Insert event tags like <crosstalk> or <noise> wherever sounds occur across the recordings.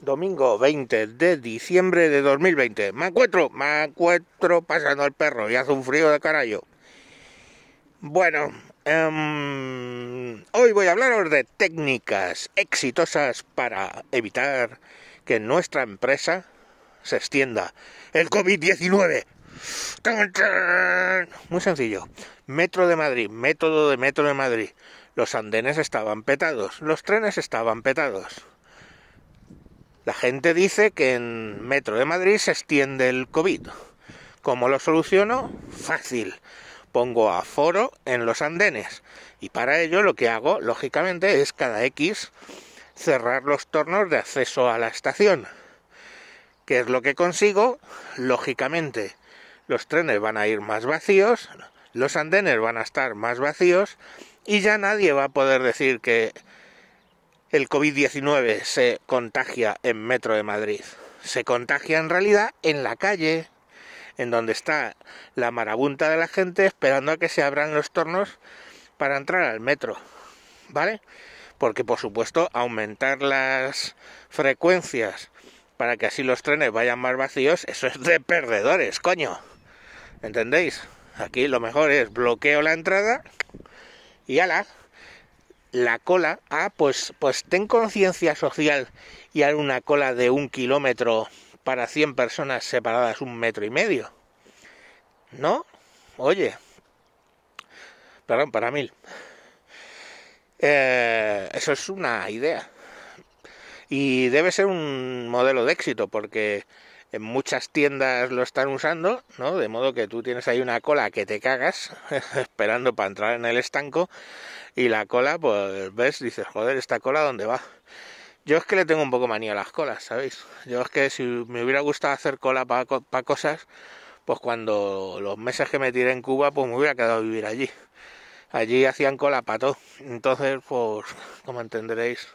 domingo 20 de diciembre de 2020. Me encuentro, me encuentro pasando el perro y hace un frío de carajo. Bueno, um, hoy voy a hablaros de técnicas exitosas para evitar que nuestra empresa se extienda el COVID-19. Muy sencillo. Metro de Madrid, método de Metro de Madrid. Los andenes estaban petados, los trenes estaban petados la gente dice que en Metro de Madrid se extiende el COVID. ¿Cómo lo soluciono? Fácil. Pongo aforo en los andenes. Y para ello lo que hago, lógicamente, es cada X cerrar los tornos de acceso a la estación. ¿Qué es lo que consigo? Lógicamente, los trenes van a ir más vacíos, los andenes van a estar más vacíos y ya nadie va a poder decir que el COVID-19 se contagia en Metro de Madrid. Se contagia en realidad en la calle, en donde está la marabunta de la gente esperando a que se abran los tornos para entrar al metro. ¿Vale? Porque por supuesto aumentar las frecuencias para que así los trenes vayan más vacíos, eso es de perdedores, coño. ¿Entendéis? Aquí lo mejor es bloqueo la entrada y ala, la cola, ah, pues, pues ten conciencia social y haz una cola de un kilómetro para 100 personas separadas un metro y medio. ¿No? Oye, perdón, para mil. Eh, eso es una idea. Y debe ser un modelo de éxito porque en muchas tiendas lo están usando, ¿no? De modo que tú tienes ahí una cola que te cagas <laughs> esperando para entrar en el estanco y la cola, pues ves, dices, joder, esta cola dónde va. Yo es que le tengo un poco manía a las colas, ¿sabéis? Yo es que si me hubiera gustado hacer cola para cosas, pues cuando los meses que me tiré en Cuba, pues me hubiera quedado a vivir allí. Allí hacían cola para todo. Entonces, pues, como entenderéis,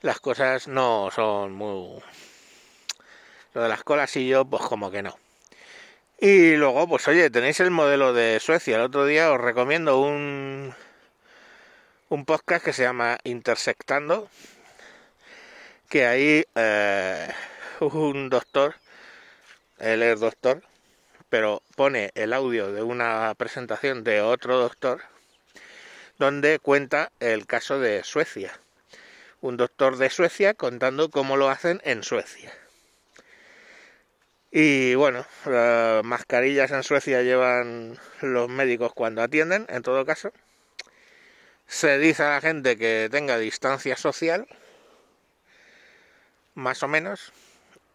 las cosas no son muy lo de las colas y yo, pues como que no. Y luego, pues oye, tenéis el modelo de Suecia. El otro día os recomiendo un, un podcast que se llama Intersectando, que ahí eh, un doctor, él es doctor, pero pone el audio de una presentación de otro doctor, donde cuenta el caso de Suecia. Un doctor de Suecia contando cómo lo hacen en Suecia. Y bueno, las mascarillas en Suecia llevan los médicos cuando atienden, en todo caso. Se dice a la gente que tenga distancia social, más o menos,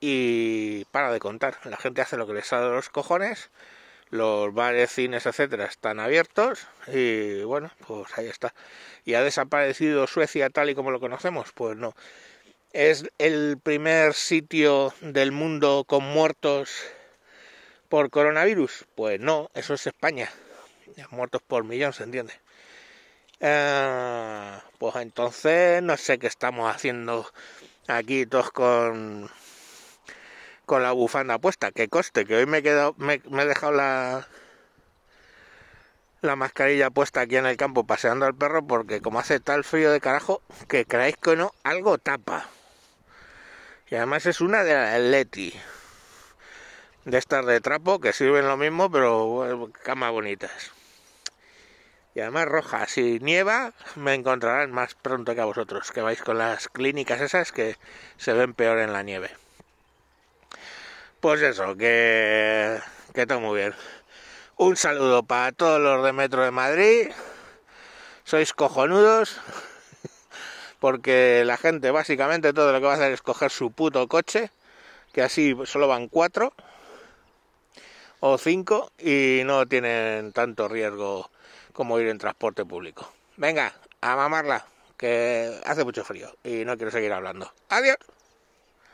y para de contar. La gente hace lo que les sale de los cojones, los bares, cines, etcétera, están abiertos y bueno, pues ahí está. ¿Y ha desaparecido Suecia tal y como lo conocemos? Pues no. ¿Es el primer sitio del mundo con muertos por coronavirus? Pues no, eso es España. Muertos por millón, ¿se entiende? Eh, pues entonces no sé qué estamos haciendo aquí todos con con la bufanda puesta. Que coste, que hoy me he quedado, me he dejado la la mascarilla puesta aquí en el campo paseando al perro porque como hace tal frío de carajo que creáis que no, algo tapa. Y además es una de la Leti. De estas de trapo que sirven lo mismo, pero camas bonitas. Y además roja. Si nieva, me encontrarán más pronto que a vosotros, que vais con las clínicas esas que se ven peor en la nieve. Pues eso, que, que todo muy bien. Un saludo para todos los de Metro de Madrid. Sois cojonudos porque la gente básicamente todo lo que va a hacer es coger su puto coche, que así solo van cuatro o cinco y no tienen tanto riesgo como ir en transporte público. Venga, a mamarla, que hace mucho frío y no quiero seguir hablando. Adiós.